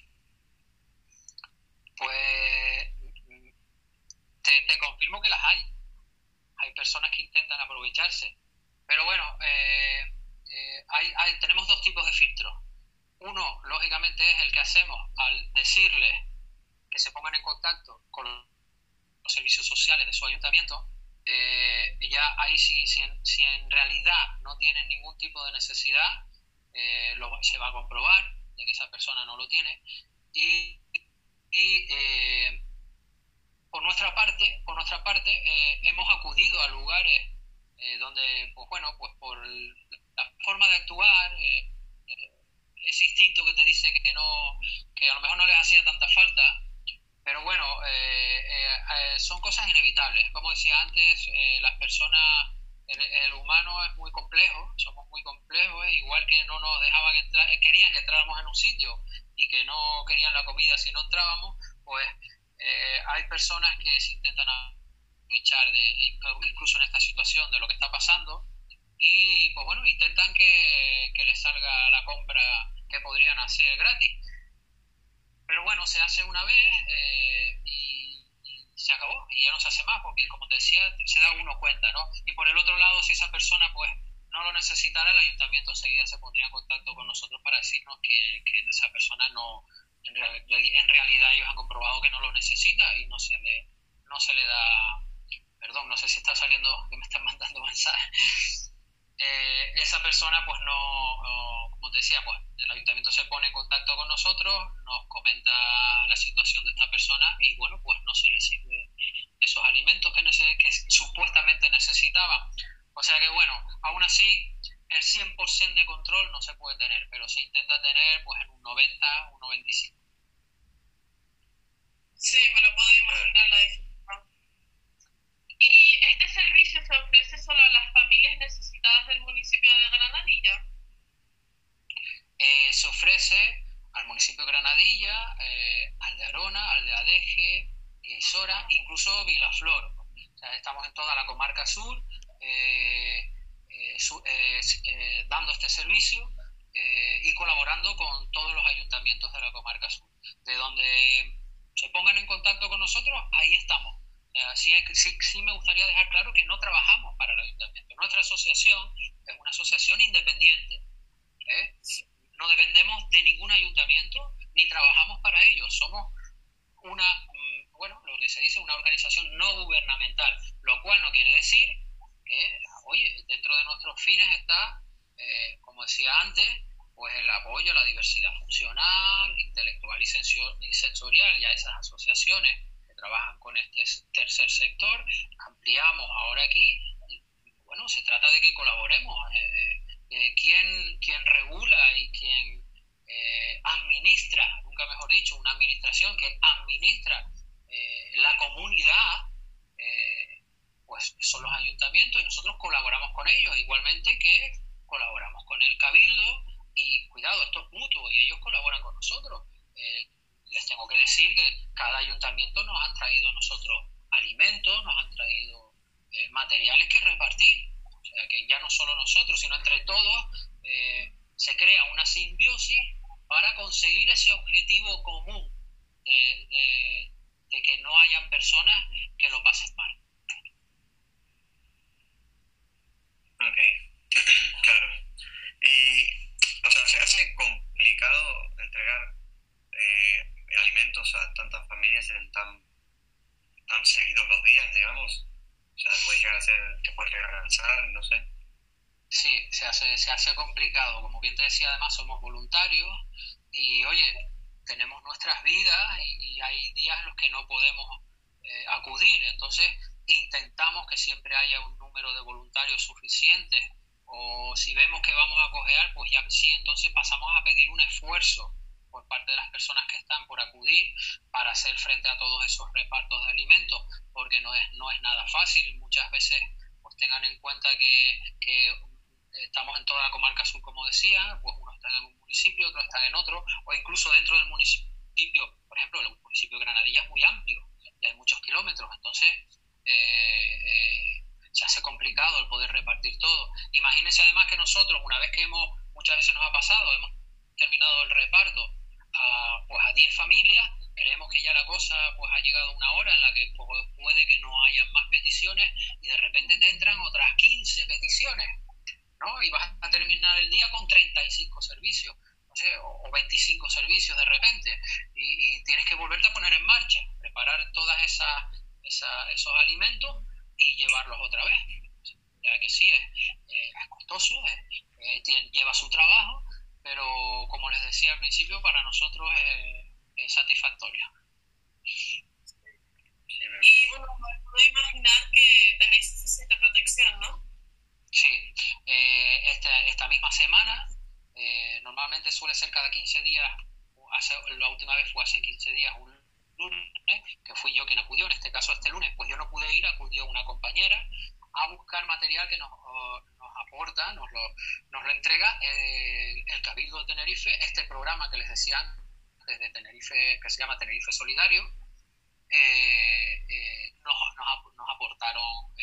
Pues te, confirmo que las hay. Hay personas que intentan aprovecharse. Pero bueno, eh, eh, hay, tenemos dos tipos de filtros. Uno, lógicamente, es el que hacemos al decirles que se pongan en contacto con los servicios sociales de su ayuntamiento. Eh, ya ahí, si, si, en, si, en, realidad no tienen ningún tipo de necesidad, lo, se va a comprobar de que esa persona no lo tiene. Y, y por nuestra parte, por nuestra parte eh, hemos acudido a lugares eh, donde, pues bueno, pues por la forma de actuar, eh, ese instinto que te dice que no, que a lo mejor no les hacía tanta falta, pero bueno, eh, eh, son cosas inevitables. Como decía antes, las personas, el, humano es muy complejo, somos muy complejos, igual que no nos dejaban entrar, querían que entráramos en un sitio y que no querían la comida si no entrábamos, pues hay personas que se intentan aprovechar de, incluso en esta situación de lo que está pasando y pues bueno, intentan que, que les salga la compra que podrían hacer gratis. Pero bueno, se hace una vez eh, y, se acabó y ya no se hace más porque como te decía, se da uno cuenta, ¿no? Y por el otro lado, si esa persona pues no lo necesitara, el ayuntamiento enseguida se pondría en contacto con nosotros para decirnos que, que esa persona no, en, realidad ellos han comprobado que no lo necesita y no se le, no se le da, perdón, no sé si está saliendo, que me están mandando mensajes eh, esa persona, pues no, como te decía, pues el ayuntamiento se pone en contacto con nosotros, nos comenta la situación de esta persona y bueno, pues no se le sirve esos alimentos que, que supuestamente necesitaba. O sea que bueno, aún así el 100% de control no se puede tener, pero se intenta tener pues en un 90, un 95. Sí, me lo puedo imaginar la ¿Y este servicio se ofrece solo a las familias necesitadas del municipio de Granadilla? Eh, se ofrece al municipio de Granadilla, eh, al de Arona, al de Adeje, Isora, incluso Vilaflor. Estamos en toda la comarca sur eh, dando este servicio y colaborando con todos los ayuntamientos de la comarca sur. De donde se pongan en contacto con nosotros, ahí estamos sí, sí, me gustaría dejar claro que no trabajamos para el ayuntamiento. Nuestra asociación es una asociación independiente. ¿eh? No dependemos de ningún ayuntamiento ni trabajamos para ellos. Somos una, mm, bueno, lo que se dice, una organización no gubernamental, lo cual no quiere decir que, oye, dentro de nuestros fines está, eh, como decía antes, pues el apoyo a la diversidad funcional, intelectual y sensorial y a esas asociaciones trabajan con este tercer sector, ampliamos ahora aquí, bueno, se trata de que colaboremos. Eh, eh, quien, quien regula y quien eh, administra, nunca mejor dicho, una administración que administra la comunidad, pues son los ayuntamientos y nosotros colaboramos con ellos, igualmente que colaboramos con el cabildo y cuidado, esto es mutuo y ellos colaboran con nosotros les tengo que decir que cada ayuntamiento nos han traído a nosotros alimentos, nos han traído eh, materiales que repartir. O sea, que ya no solo nosotros, sino entre todos eh, se crea una simbiosis para conseguir ese objetivo común de, que no hayan personas que lo pasen mal. Ok, claro. Y, o sea, se hace complicado entregar eh, alimentos a tantas familias en tan, tan seguidos los días, digamos? O sea, puede llegar a ser, te puede llegar no sé. Sí, se hace, se hace complicado. Como bien te decía, además somos voluntarios y, oye, tenemos nuestras vidas y, hay días en los que no podemos eh, acudir. Entonces, intentamos que siempre haya un número de voluntarios suficiente o si vemos que vamos a cojear, pues ya sí, entonces pasamos a pedir un esfuerzo por parte de las personas que están por acudir para hacer frente a todos esos repartos de alimentos, porque no es, no es nada fácil. Muchas veces pues tengan en cuenta que, que estamos en toda la comarca sur, como decía, pues uno está en un municipio, otro está en otro, o incluso dentro del municipio, por ejemplo, el municipio de Granadilla es muy amplio y hay muchos kilómetros, entonces eh, eh, se hace complicado el poder repartir todo. Imagínense además que nosotros, una vez que hemos, muchas veces nos ha pasado, hemos terminado el reparto a, pues a 10 familias, creemos que ya la cosa pues ha llegado una hora en la que pues, puede que no haya más peticiones y de repente te entran otras 15 peticiones, ¿no? Y vas a terminar el día con 35 servicios, no sé, o, 25 servicios de repente y, tienes que volverte a poner en marcha, preparar todas esas, esos alimentos y llevarlos otra vez. Ya que sí, es, eh, es costoso, eh, lleva su trabajo pero como les decía al principio, para nosotros es, satisfactorio. Y bueno, puedo imaginar que tenéis suficiente protección, ¿no? Sí, eh, esta, esta, misma semana, eh, normalmente suele ser cada 15 días la última vez fue hace 15 días, un lunes, que fui yo quien acudió, en este caso este lunes, pues yo no pude ir, acudió una compañera a buscar material que nos, nos aporta, nos lo, nos lo entrega eh, el Cabildo de Tenerife, este programa que les decía desde Tenerife, que se llama Tenerife Solidario, eh, eh, nos, nos, aportaron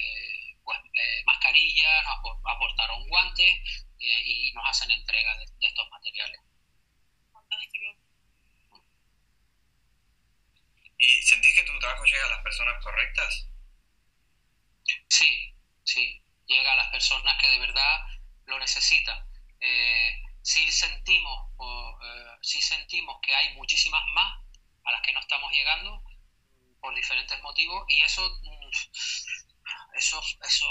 pues, mascarillas, nos aportaron guantes y nos hacen entrega de estos materiales. ¿Y sentís que tu trabajo llega a las personas correctas? Sí, sí, llega a las personas que de verdad lo necesitan. Eh, sí sentimos, eh, sentimos que hay muchísimas más a las que no estamos llegando por diferentes motivos y eso, mm, eso, eso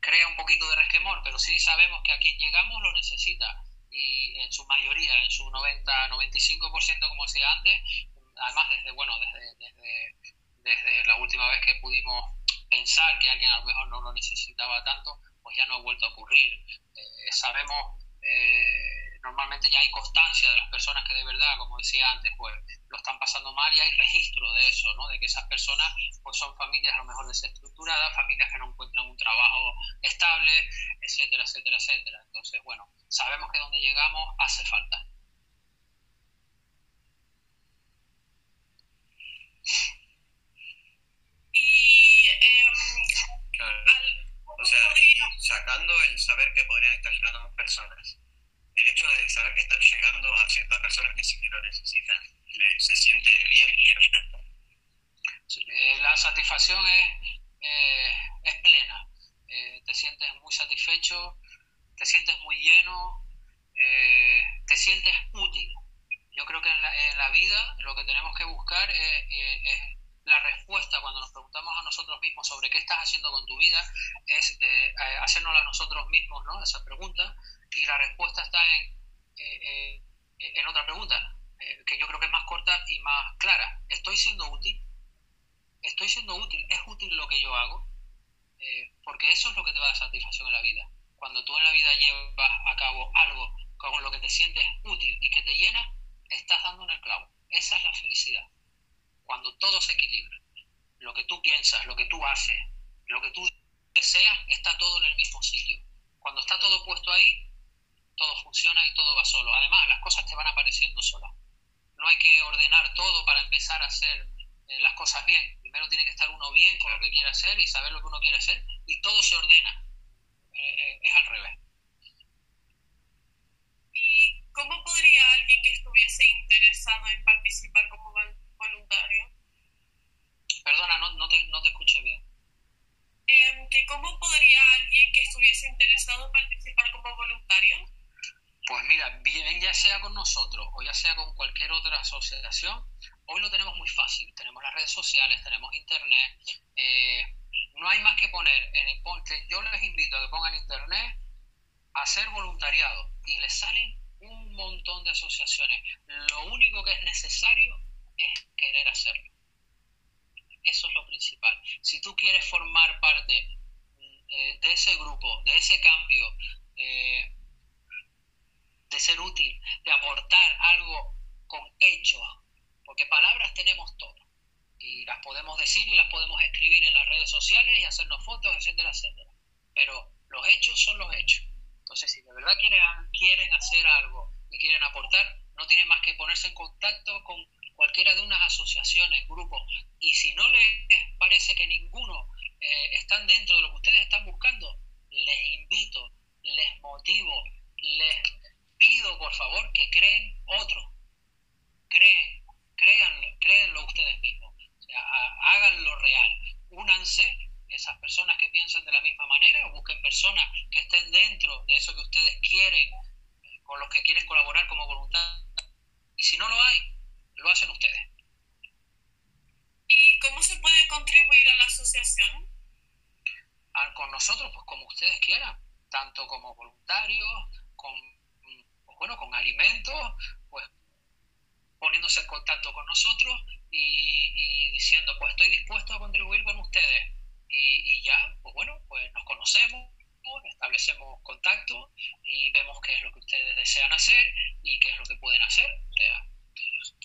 crea un poquito de resquemor, pero sí sabemos que a quien llegamos lo necesita y en su mayoría, en su 90-95% como decía antes, además desde, bueno, desde, desde, desde la última vez que pudimos pensar que alguien a lo mejor no lo necesitaba tanto, pues ya no ha vuelto a ocurrir. Eh, sabemos, eh, normalmente ya hay constancia de las personas que de verdad, como decía antes, pues lo están pasando mal y hay registro de eso, ¿no? De que esas personas pues son familias a lo mejor desestructuradas, familias que no encuentran un trabajo estable, etcétera, etcétera, etcétera. Entonces, bueno, sabemos que donde llegamos hace falta. Y, em, o sea, sacando el saber que podrían estar llegando más personas, el hecho de saber que están llegando a ciertas personas que sí que lo necesitan, se siente bien. Eh, la satisfacción es, eh, es plena. Eh, te sientes muy satisfecho, te sientes muy lleno, te sientes útil. Yo creo que en la, en la vida lo que tenemos que buscar es, la respuesta cuando nos preguntamos a nosotros mismos sobre qué estás haciendo con tu vida es eh, hacernos a nosotros mismos ¿no? esa pregunta y la respuesta está en, eh, en otra pregunta que yo creo que es más corta y más clara. ¿Estoy siendo útil? ¿Estoy siendo útil? ¿Es útil lo que yo hago? porque eso es lo que te va a dar satisfacción en la vida. Cuando tú en la vida llevas a cabo algo con lo que te sientes útil y que te llena, estás dando en el clavo. Esa es la felicidad. Cuando todo se equilibra. Lo que tú piensas, lo que tú haces, lo que tú deseas, está todo en el mismo sitio. Cuando está todo puesto ahí, todo funciona y todo va solo. Además, las cosas te van apareciendo solas. No hay que ordenar todo para empezar a hacer eh, las cosas bien. Primero tiene que estar uno bien con lo que quiere hacer y saber lo que uno quiere hacer y todo se ordena. Eh, eh, es al revés. ¿Y cómo podría alguien que estuviese interesado en participar como voluntario? Perdona, no, no, te, no te escuché bien. Eh, que ¿Cómo podría alguien que estuviese interesado en participar como voluntario? Pues mira, bien ya sea con nosotros o ya sea con cualquier otra asociación, hoy lo tenemos muy fácil. Tenemos las redes sociales, tenemos internet. Eh, no hay más que poner. En, yo les invito a que pongan internet hacer voluntariado y les salen montón de asociaciones. Lo único que es necesario es querer hacerlo. Eso es lo principal. Si tú quieres formar parte eh, de ese grupo, de ese cambio, eh, de ser útil, de aportar algo con hechos, porque palabras tenemos todas y las podemos decir y las podemos escribir en las redes sociales y hacernos fotos, etcétera, etcétera. Pero los hechos son los hechos. Entonces, si de verdad quieren, quieren hacer algo y quieren aportar, no tienen más que ponerse en contacto con cualquiera de unas asociaciones, grupos, y si no les parece que ninguno eh, están dentro de lo que ustedes están buscando, les invito, les motivo, les pido por favor que creen otro. Creen, créanlo, créanlo ustedes mismos. O sea, háganlo real. Únanse esas personas que piensan de la misma manera busquen personas que estén dentro de eso que ustedes quieren, los que quieren colaborar como voluntad. Y si no lo hay, lo hacen ustedes. ¿Y cómo se puede contribuir a la asociación? Con nosotros, pues como ustedes quieran, tanto como voluntarios, con, pues, bueno, con alimentos, pues poniéndose en contacto con nosotros y, y diciendo, pues estoy dispuesto a contribuir con ustedes y, ya, pues bueno, pues nos conocemos, establecemos contacto y vemos qué es lo que ustedes desean hacer y qué es lo que pueden hacer. O sea,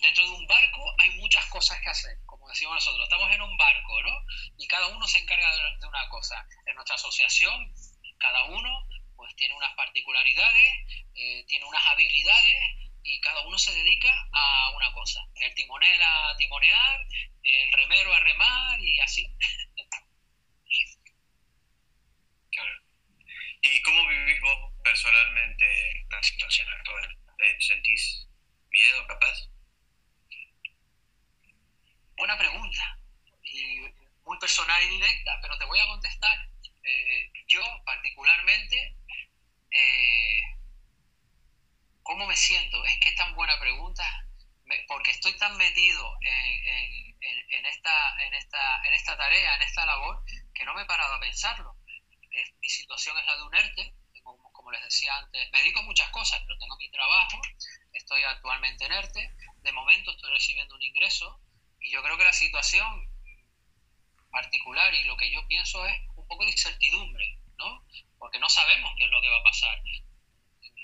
dentro de un barco hay muchas cosas que hacer, como decimos nosotros, estamos en un barco, ¿no? Y cada uno se encarga de una cosa. En nuestra asociación, cada uno pues tiene unas particularidades, eh, tiene unas habilidades y cada uno se dedica a una cosa. El timonel a timonear, el remero a remar y así. Claro. ¿Y cómo vivís vos personalmente la situación actual? Eh, ¿Sentís miedo, capaz? Buena pregunta. Y muy personal y directa, pero te voy a contestar. Eh, yo particularmente, eh, ¿cómo me siento? Es que es tan buena pregunta, porque estoy tan metido en, esta, en esta tarea, en esta labor, que no me he parado a pensarlo. Mi situación es la de un ERTE, como les decía antes, me dedico a muchas cosas, pero tengo mi trabajo, estoy actualmente en ERTE, de momento estoy recibiendo un ingreso y yo creo que la situación particular y lo que yo pienso es un poco de incertidumbre, ¿no? Porque no sabemos qué es lo que va a pasar.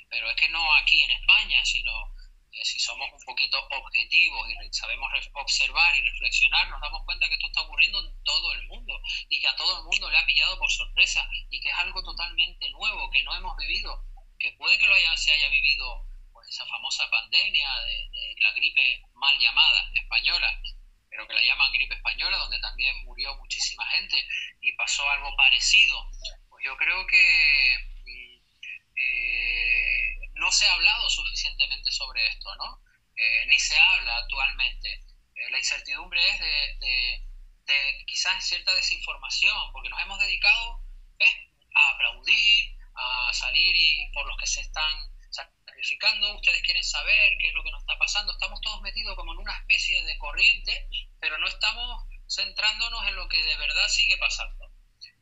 Pero es que no aquí en España, sino si somos un poquito objetivos y sabemos observar y reflexionar, nos damos cuenta que esto está ocurriendo en todo el mundo y que a todo el mundo le ha pillado por sorpresa y que es algo totalmente nuevo que no hemos vivido, que puede que lo haya, se haya vivido pues esa famosa pandemia de la gripe mal llamada española, pero que la llaman gripe española, donde también murió muchísima gente y pasó algo parecido. Pues yo creo que mm, eh, no se ha hablado suficientemente sobre esto, ¿no? Eh, ni se habla actualmente. Eh, la incertidumbre es de, quizás cierta desinformación, porque nos hemos dedicado a aplaudir, a salir y por los que se están ustedes quieren saber qué es lo que nos está pasando, estamos todos metidos como en una especie de corriente, pero no estamos centrándonos en lo que de verdad sigue pasando.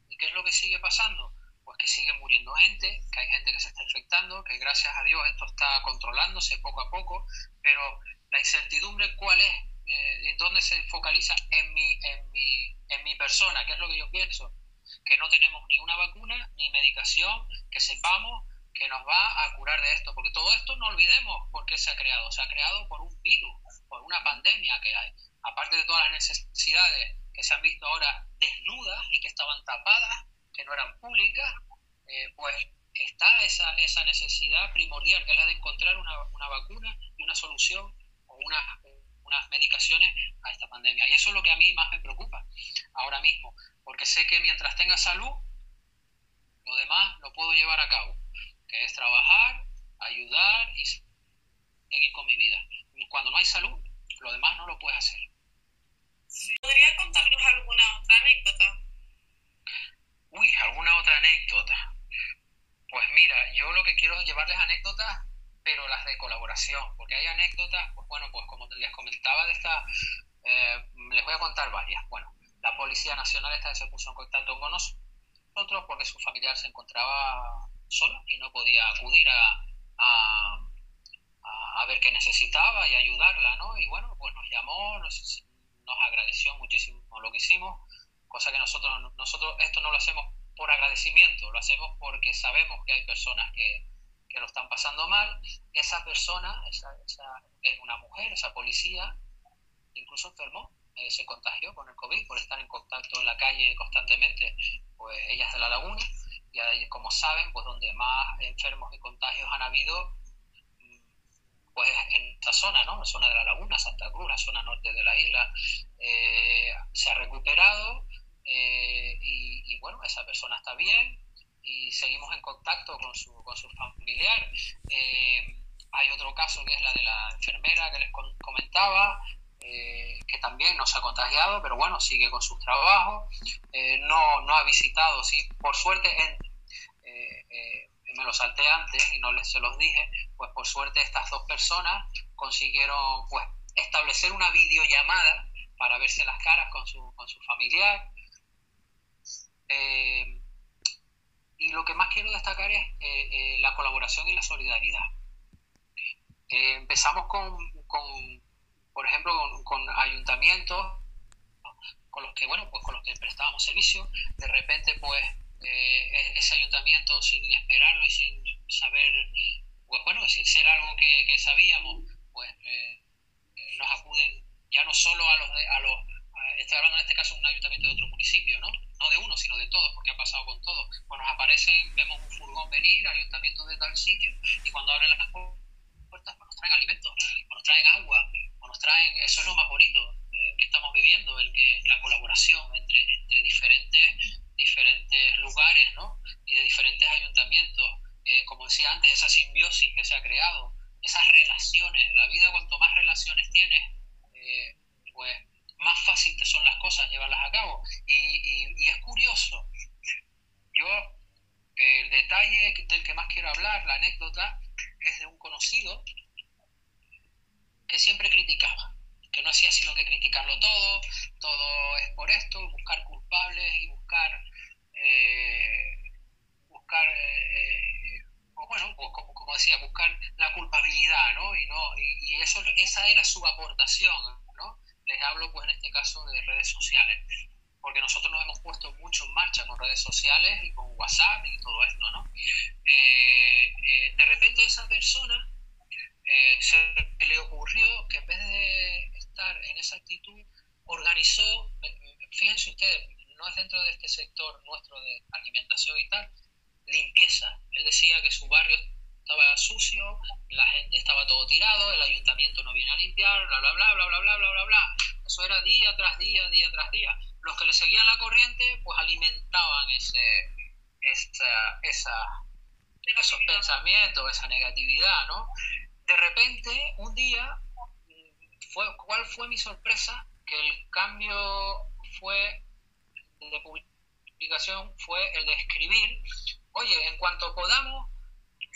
¿Y qué es lo que sigue pasando? Que sigue muriendo gente, que hay gente que se está infectando, que gracias a Dios esto está controlándose poco a poco, pero la incertidumbre cuál es, eh, dónde se focaliza en mi, en, mi, en mi persona, qué es lo que yo pienso, que no tenemos ni una vacuna ni medicación, que sepamos que nos va a curar de esto, porque todo esto no olvidemos por qué se ha creado, se ha creado por un virus, por una pandemia que hay, aparte de todas las necesidades que se han visto ahora desnudas y que estaban tapadas, que no eran públicas, eh, pues está esa, esa necesidad primordial que es la de encontrar una, una vacuna y una solución o unas, unas medicaciones a esta pandemia. Y eso es lo que a mí más me preocupa ahora mismo, porque sé que mientras tenga salud, lo demás lo puedo llevar a cabo que es trabajar, ayudar y seguir con mi vida. Cuando no hay salud, lo demás no lo puedes hacer. ¿Podría contarnos alguna otra anécdota? Uy, alguna otra anécdota. Pues mira, yo lo que quiero es llevarles anécdotas, pero las de colaboración, porque hay anécdotas, pues bueno, pues como les comentaba de esta, eh, les voy a contar varias. Bueno, la Policía Nacional esta se puso en contacto con nosotros porque su familiar se encontraba sola y no podía acudir a, a, ver qué necesitaba y ayudarla, ¿no? Y bueno, pues nos llamó, nos, nos agradeció muchísimo lo que hicimos, cosa que nosotros, nosotros esto no lo hacemos por agradecimiento, lo hacemos porque sabemos que hay personas que, que lo están pasando mal. Esa persona, esa, esa, es una mujer, esa policía, incluso enfermó, eh, se contagió con el COVID por estar en contacto en la calle constantemente, pues ella es de la laguna y como saben, pues donde más enfermos y contagios han habido, mm, pues en esta zona, ¿no? La zona de la laguna, Santa Cruz, la zona norte de la isla, eh, se ha recuperado eh, y, bueno, esa persona está bien y seguimos en contacto con su, con su familiar. Eh, hay otro caso que es la de la enfermera que les comentaba, que también no se ha contagiado, pero bueno, sigue con sus trabajos, no, no ha visitado, sí, por suerte en, eh, me lo salté antes y no les se los dije, pues por suerte estas dos personas consiguieron pues establecer una videollamada para verse las caras con su, con su familiar. Eh, y lo que más quiero destacar es eh, la colaboración y la solidaridad. empezamos con, por ejemplo, con, ayuntamientos con los que, bueno, pues con los que prestábamos servicio. De repente, pues eh, ese ayuntamiento sin esperarlo y sin saber, pues bueno, sin ser algo que, sabíamos, pues eh, nos acude a los, estoy hablando en este caso de un ayuntamiento de otro municipio, ¿no? No de uno, sino de todos, porque ha pasado con todos. Pues nos aparecen, vemos un furgón venir, ayuntamiento de tal sitio, y cuando abren las puertas, pues nos traen alimentos, nos traen agua, nos traen, eso es lo más bonito eh, que estamos viviendo, el que la colaboración entre, entre diferentes, diferentes lugares, ¿no? Y de diferentes ayuntamientos, eh, como decía antes, esa simbiosis que se ha creado, esas relaciones, la vida cuanto más relaciones tienes, eh, pues más fácil te son las cosas llevarlas a cabo. Y, es curioso, yo el detalle del que más quiero hablar, la anécdota, es de un conocido que siempre criticaba, que no hacía sino que criticarlo todo, todo es por esto, buscar culpables y buscar, eh, buscar eh, bueno, como, decía, buscar la culpabilidad, ¿no? Y, no, y, eso, esa era su aportación. Les hablo, pues, en este caso de redes sociales, porque nosotros nos hemos puesto mucho en marcha con redes sociales y con WhatsApp y todo esto, ¿no? Eh, eh, de repente esa persona eh, se le ocurrió que en vez de estar en esa actitud, organizó, fíjense ustedes, no es dentro de este sector nuestro de alimentación y tal, limpieza. Él decía que su barrio estaba sucio, la gente estaba todo tirado, el ayuntamiento no viene a limpiar, bla, bla, bla, bla, bla, bla, bla, bla, bla. Eso era día tras día, día tras día. Los que le seguían la corriente, pues alimentaban ese, esa, esa, esos pensamientos, esa negatividad, ¿no? De repente, un día, fue, ¿cuál fue mi sorpresa? Que el cambio fue de publicación fue el de escribir oye, en cuanto podamos,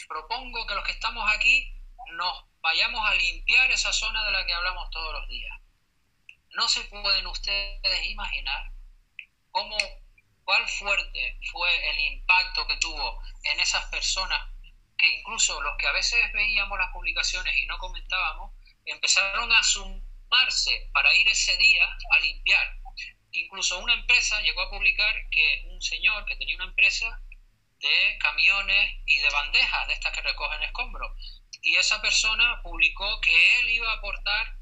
propongo que los que estamos aquí nos vayamos a limpiar esa zona de la que hablamos todos los días. No se pueden ustedes imaginar cómo, cuál fuerte fue el impacto que tuvo en esas personas que incluso los que a veces veíamos las publicaciones y no comentábamos, empezaron a sumarse para ir ese día a limpiar. Incluso una empresa llegó a publicar que un señor que tenía una empresa de camiones y de bandejas de estas que recogen escombros. Y esa persona publicó que él iba a aportar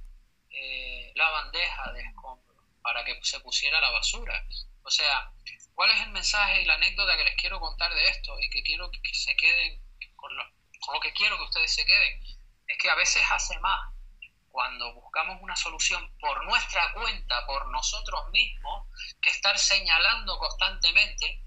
eh, la bandeja de escombros para que se pusiera la basura. O sea, ¿cuál es el mensaje y la anécdota que les quiero contar de esto y que quiero que se queden con lo, con lo que quiero que ustedes se queden? Es que a veces hace más cuando buscamos una solución por nuestra cuenta, por nosotros mismos, que estar señalando constantemente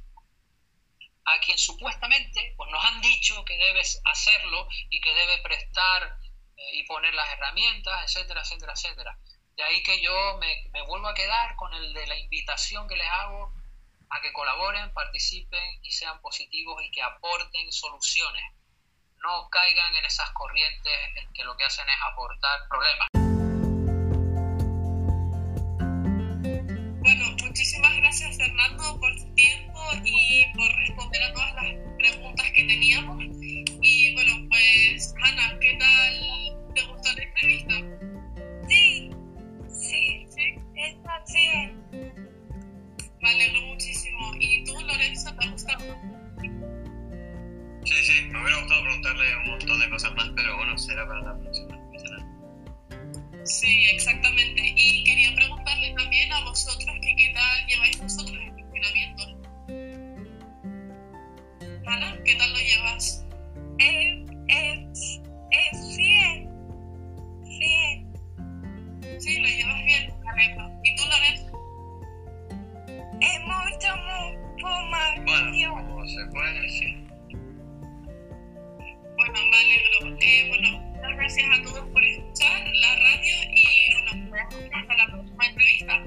a quien supuestamente pues, nos han dicho que debes hacerlo y que debe prestar eh, y poner las herramientas, etcétera, etcétera, etcétera. De ahí que yo me, me vuelvo a quedar con el de la invitación que les hago a que colaboren, participen y sean positivos y que aporten soluciones. No caigan en esas corrientes en que lo que hacen es aportar problemas. ¿Te gustó la entrevista? Sí, sí, sí, está bien. Me alegro muchísimo. ¿Y tú, Lorenzo, te ha gustado? Sí, sí, me hubiera gustado preguntarle un montón de cosas más, pero bueno, será para la próxima. Sí, exactamente. Y quería preguntarle también a vosotros que qué tal lleváis vosotros el confinamiento. Ana, ¿qué tal lo llevas? Eh, bien, bien. Sí, lo llevas bien, Lorenzo. ¿Y tú, Lorenzo? Es mucho, mucho más. Bueno, como se puede decir. Bueno, me alegro. Eh, bueno, muchas gracias a todos por escuchar la radio y bueno, hasta la próxima entrevista.